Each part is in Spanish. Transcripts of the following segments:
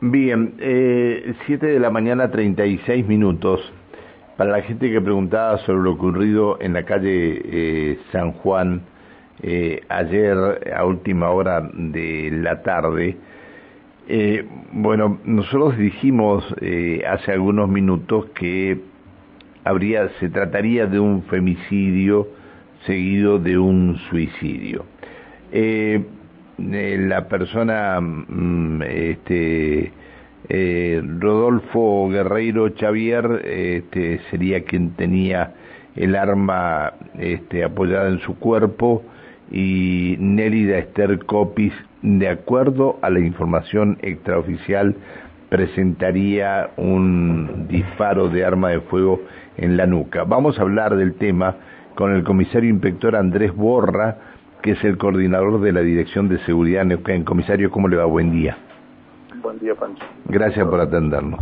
Bien, eh, 7 de la mañana 36 minutos. Para la gente que preguntaba sobre lo ocurrido en la calle eh, San Juan eh, ayer a última hora de la tarde, eh, bueno, nosotros dijimos eh, hace algunos minutos que habría, se trataría de un femicidio seguido de un suicidio. Eh, eh, la persona, mm, este, eh, Rodolfo Guerreiro Xavier, este, sería quien tenía el arma este, apoyada en su cuerpo y Nélida Esther Copis, de acuerdo a la información extraoficial, presentaría un disparo de arma de fuego en la nuca. Vamos a hablar del tema con el comisario inspector Andrés Borra, que es el coordinador de la Dirección de Seguridad Neuquén. Comisario, ¿cómo le va? Buen día. Buen día, Pancho. Gracias por atendernos.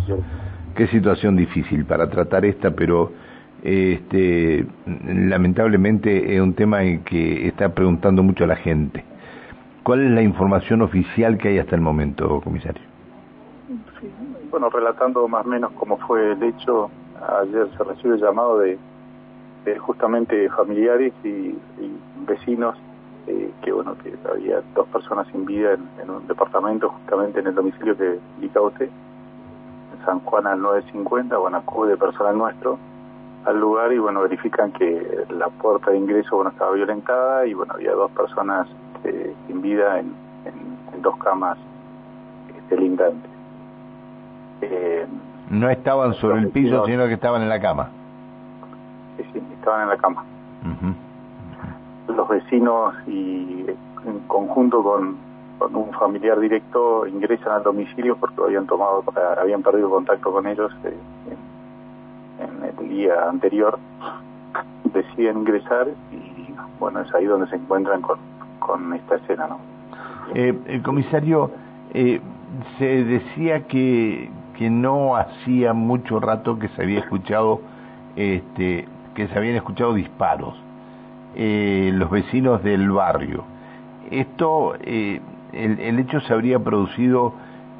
Qué situación difícil para tratar esta, pero este, lamentablemente es un tema en que está preguntando mucho a la gente. ¿Cuál es la información oficial que hay hasta el momento, comisario? Sí, bueno, relatando más o menos cómo fue el hecho, ayer se recibe el llamado de, de justamente familiares y, y vecinos eh, que bueno que había dos personas sin vida en, en, un departamento justamente en el domicilio que indica usted en San Juan al 950 bueno acude personal nuestro al lugar y bueno verifican que la puerta de ingreso bueno estaba violentada y bueno había dos personas eh, sin vida en, en, en, dos camas este, lindantes. Eh, no estaban sobre el piso sino que estaban en la cama. sí, sí estaban en la cama. Uh -huh vecinos y en conjunto con, un familiar directo ingresan al domicilio porque habían tomado habían perdido contacto con ellos eh, en, en, el día anterior. Deciden ingresar y bueno es ahí donde se encuentran con, con esta escena no eh, el comisario eh, se decía que que no hacía mucho rato que se había escuchado este que se habían escuchado disparos eh, los vecinos del barrio. Esto, eh, el, hecho se habría producido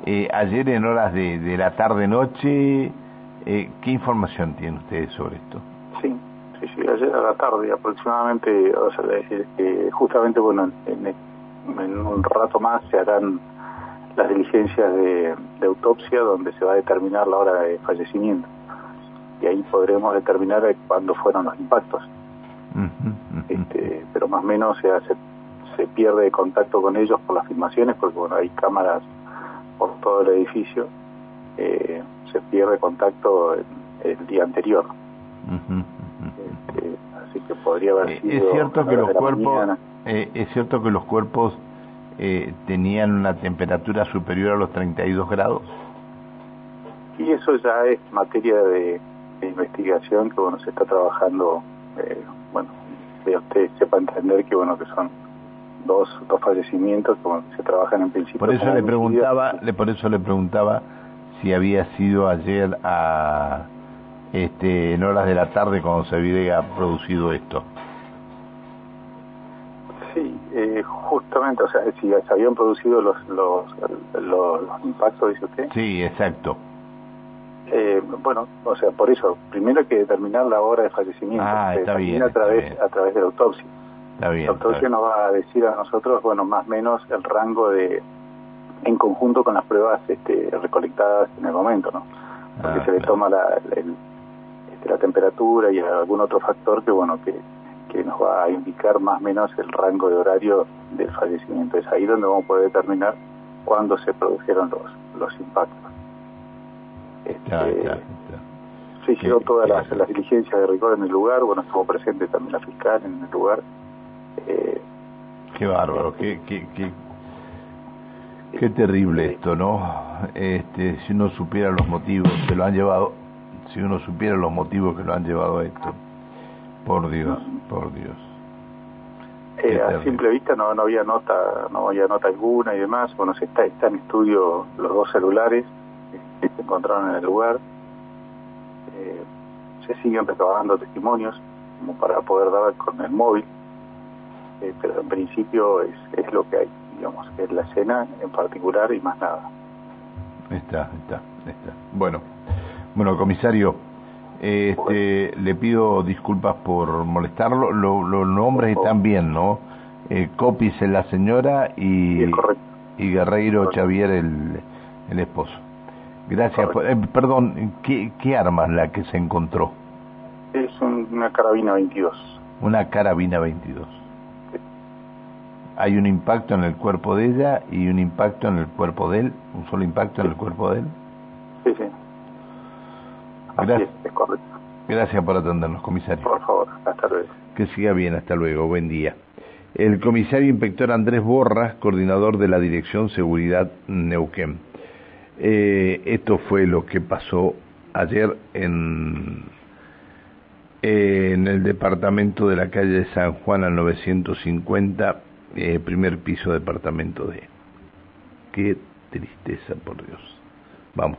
eh, ayer en horas de, de la tarde-noche. Eh, ¿Qué información tienen ustedes sobre esto? Sí, sí, ayer a la tarde aproximadamente, o sea, justamente, bueno, en, en, un rato más se harán las diligencias de, de autopsia donde se va a determinar la hora de fallecimiento. Y ahí podremos determinar cuándo fueron los impactos. Uh -huh este, pero más o menos se, hace, se pierde contacto con ellos por las filmaciones, porque bueno, hay cámaras por todo el edificio, eh, se pierde contacto el, el día anterior. Uh -huh, uh -huh. Este, así que podría haber sido... Es cierto que los cuerpos, eh, es cierto que los cuerpos eh, tenían una temperatura superior a los 32 grados. Y eso ya es materia de, de investigación que bueno se está trabajando, eh, bueno que usted sepa entender que bueno que son dos dos fallecimientos que bueno, se trabajan en principio por eso le preguntaba le por eso le preguntaba si había sido ayer a este en horas de la tarde cuando se había producido esto. Sí eh, justamente o sea si se habían producido los los, los, los impactos dice usted. Sí exacto bueno, o sea, por eso, primero hay que determinar la hora de fallecimiento. Ah, está bien, a través, bien. a través de la autopsia. Está bien, la autopsia nos va a decir a nosotros, bueno, más o menos el rango de, en conjunto con las pruebas este, recolectadas en el momento, ¿no? Porque ah, se le claro. toma la, el, este, la temperatura y algún otro factor que, bueno, que, que nos va a indicar más o menos el rango de horario del fallecimiento. Es ahí donde vamos a poder determinar cuándo se produjeron los, los impactos. Este. Se hicieron todas las, las, diligencias de rigor en el lugar, bueno, estuvo presente también la fiscal en el lugar. Eh, qué bárbaro, qué, qué, qué, qué terrible esto, ¿no? Este, si uno supiera los motivos que lo han llevado, si uno supiera los motivos que lo han llevado a esto, por Dios, por Dios. Eh, a simple vista no, no había nota, no había nota alguna y demás. Bueno, se está, está en estudio los dos celulares se encontraron en el lugar. Eh, se siguen recabando testimonios como para poder dar con el móvil, eh, pero en principio es, es lo que hay, digamos, que es la escena en particular y más nada. Está, está, está. Bueno, bueno, comisario, este, le pido disculpas por molestarlo. los nombres están bien, ¿no? Eh, Copis es la señora y, y Guerreiro Xavier el, el esposo. Gracias. Eh, perdón, ¿qué, ¿qué arma es la que se encontró? Es una carabina 22. Una carabina 22. Hay un impacto en el cuerpo de ella y un impacto en el cuerpo de él. ¿Un solo impacto en el cuerpo de él? Sí, sí. Gracias. es, correcto. Gracias por atendernos, comisario. Por favor, hasta luego. Que siga bien, hasta luego. Buen día. El comisario inspector Andrés Borras, coordinador de la Dirección Seguridad Neuquén. Eh, esto fue lo que pasó ayer en, en el departamento de la calle de San Juan al 950, eh, primer piso departamento D. Qué tristeza, por Dios. Vamos.